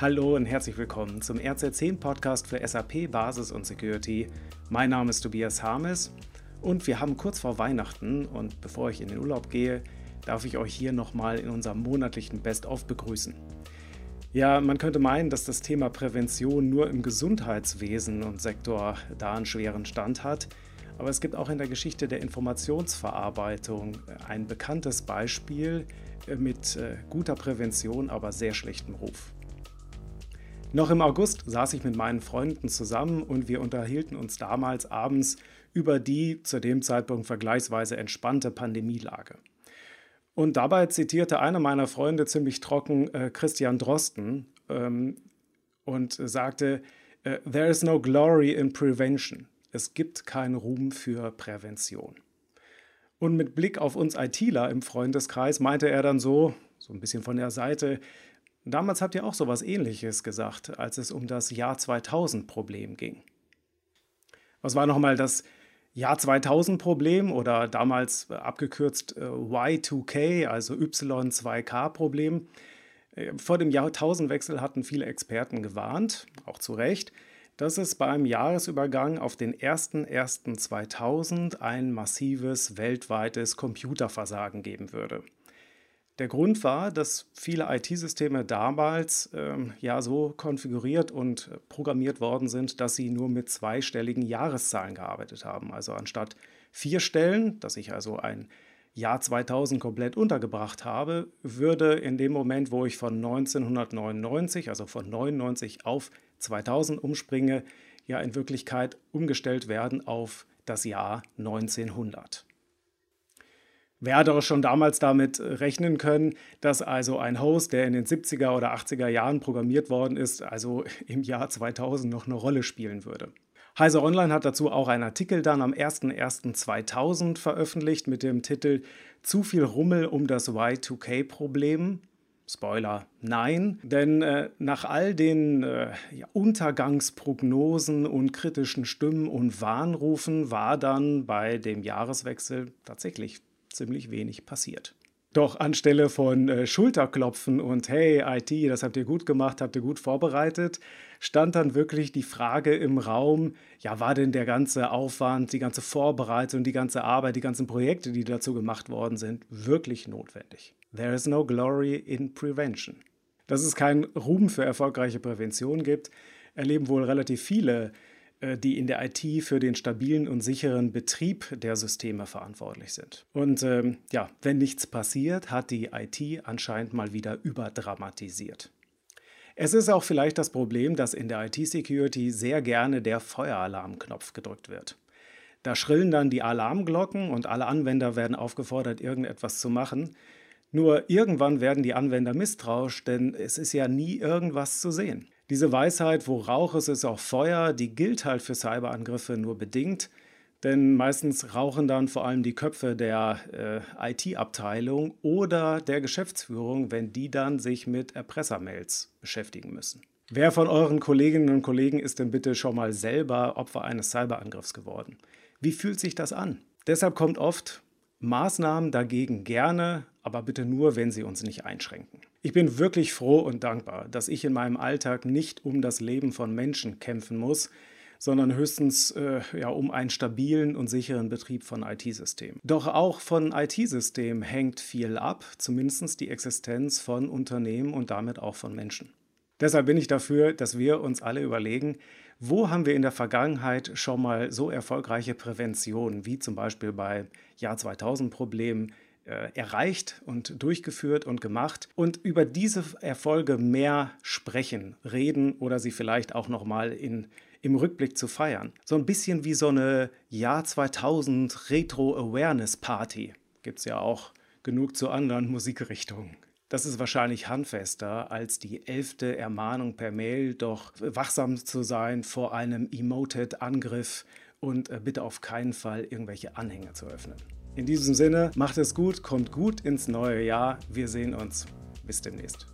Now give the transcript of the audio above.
Hallo und herzlich willkommen zum RZ10 Podcast für SAP Basis und Security. Mein Name ist Tobias Harmes und wir haben kurz vor Weihnachten und bevor ich in den Urlaub gehe, darf ich euch hier nochmal in unserem monatlichen Best-of begrüßen. Ja, man könnte meinen, dass das Thema Prävention nur im Gesundheitswesen und Sektor da einen schweren Stand hat. Aber es gibt auch in der Geschichte der Informationsverarbeitung ein bekanntes Beispiel mit äh, guter Prävention, aber sehr schlechtem Ruf. Noch im August saß ich mit meinen Freunden zusammen und wir unterhielten uns damals abends über die zu dem Zeitpunkt vergleichsweise entspannte Pandemielage. Und dabei zitierte einer meiner Freunde ziemlich trocken äh, Christian Drosten ähm, und sagte, äh, There is no glory in prevention. Es gibt keinen Ruhm für Prävention. Und mit Blick auf uns ITler im Freundeskreis meinte er dann so, so ein bisschen von der Seite, Damals habt ihr auch so etwas ähnliches gesagt, als es um das Jahr 2000 Problem ging. Was war nochmal das Jahr 2000 Problem oder damals abgekürzt äh, Y2K, also Y2K Problem? Äh, vor dem Jahrtausendwechsel hatten viele Experten gewarnt, auch zu Recht, dass es beim Jahresübergang auf den 01.01.2000 ein massives weltweites Computerversagen geben würde. Der Grund war, dass viele IT-Systeme damals ähm, ja so konfiguriert und programmiert worden sind, dass sie nur mit zweistelligen Jahreszahlen gearbeitet haben. Also anstatt vier Stellen, dass ich also ein Jahr 2000 komplett untergebracht habe, würde in dem Moment, wo ich von 1999, also von 99 auf 2000 umspringe, ja in Wirklichkeit umgestellt werden auf das Jahr 1900. Wer hat auch schon damals damit rechnen können, dass also ein Host, der in den 70er oder 80er Jahren programmiert worden ist, also im Jahr 2000 noch eine Rolle spielen würde? Heiser Online hat dazu auch einen Artikel dann am 01.01.2000 veröffentlicht mit dem Titel Zu viel Rummel um das Y2K-Problem. Spoiler, nein, denn äh, nach all den äh, ja, Untergangsprognosen und kritischen Stimmen und Warnrufen war dann bei dem Jahreswechsel tatsächlich ziemlich wenig passiert. Doch anstelle von äh, Schulterklopfen und hey IT, das habt ihr gut gemacht, habt ihr gut vorbereitet, stand dann wirklich die Frage im Raum, ja, war denn der ganze Aufwand, die ganze Vorbereitung, die ganze Arbeit, die ganzen Projekte, die dazu gemacht worden sind, wirklich notwendig? There is no glory in prevention. Dass es keinen Ruhm für erfolgreiche Prävention gibt, erleben wohl relativ viele die in der IT für den stabilen und sicheren Betrieb der Systeme verantwortlich sind. Und ähm, ja, wenn nichts passiert, hat die IT anscheinend mal wieder überdramatisiert. Es ist auch vielleicht das Problem, dass in der IT-Security sehr gerne der Feueralarmknopf gedrückt wird. Da schrillen dann die Alarmglocken und alle Anwender werden aufgefordert, irgendetwas zu machen. Nur irgendwann werden die Anwender misstrauisch, denn es ist ja nie irgendwas zu sehen. Diese Weisheit, wo Rauch ist, ist auch Feuer, die gilt halt für Cyberangriffe nur bedingt, denn meistens rauchen dann vor allem die Köpfe der äh, IT-Abteilung oder der Geschäftsführung, wenn die dann sich mit Erpressermails beschäftigen müssen. Wer von euren Kolleginnen und Kollegen ist denn bitte schon mal selber Opfer eines Cyberangriffs geworden? Wie fühlt sich das an? Deshalb kommt oft Maßnahmen dagegen gerne, aber bitte nur, wenn sie uns nicht einschränken. Ich bin wirklich froh und dankbar, dass ich in meinem Alltag nicht um das Leben von Menschen kämpfen muss, sondern höchstens äh, ja, um einen stabilen und sicheren Betrieb von IT-Systemen. Doch auch von IT-Systemen hängt viel ab, zumindest die Existenz von Unternehmen und damit auch von Menschen. Deshalb bin ich dafür, dass wir uns alle überlegen, wo haben wir in der Vergangenheit schon mal so erfolgreiche Prävention, wie zum Beispiel bei Jahr 2000 Problemen, erreicht und durchgeführt und gemacht und über diese Erfolge mehr sprechen, reden oder sie vielleicht auch nochmal in im Rückblick zu feiern. So ein bisschen wie so eine Jahr 2000 Retro Awareness Party. Gibt es ja auch genug zu anderen Musikrichtungen. Das ist wahrscheinlich handfester als die elfte Ermahnung per Mail, doch wachsam zu sein vor einem Emoted-Angriff und äh, bitte auf keinen Fall irgendwelche Anhänge zu öffnen. In diesem Sinne, macht es gut, kommt gut ins neue Jahr. Wir sehen uns. Bis demnächst.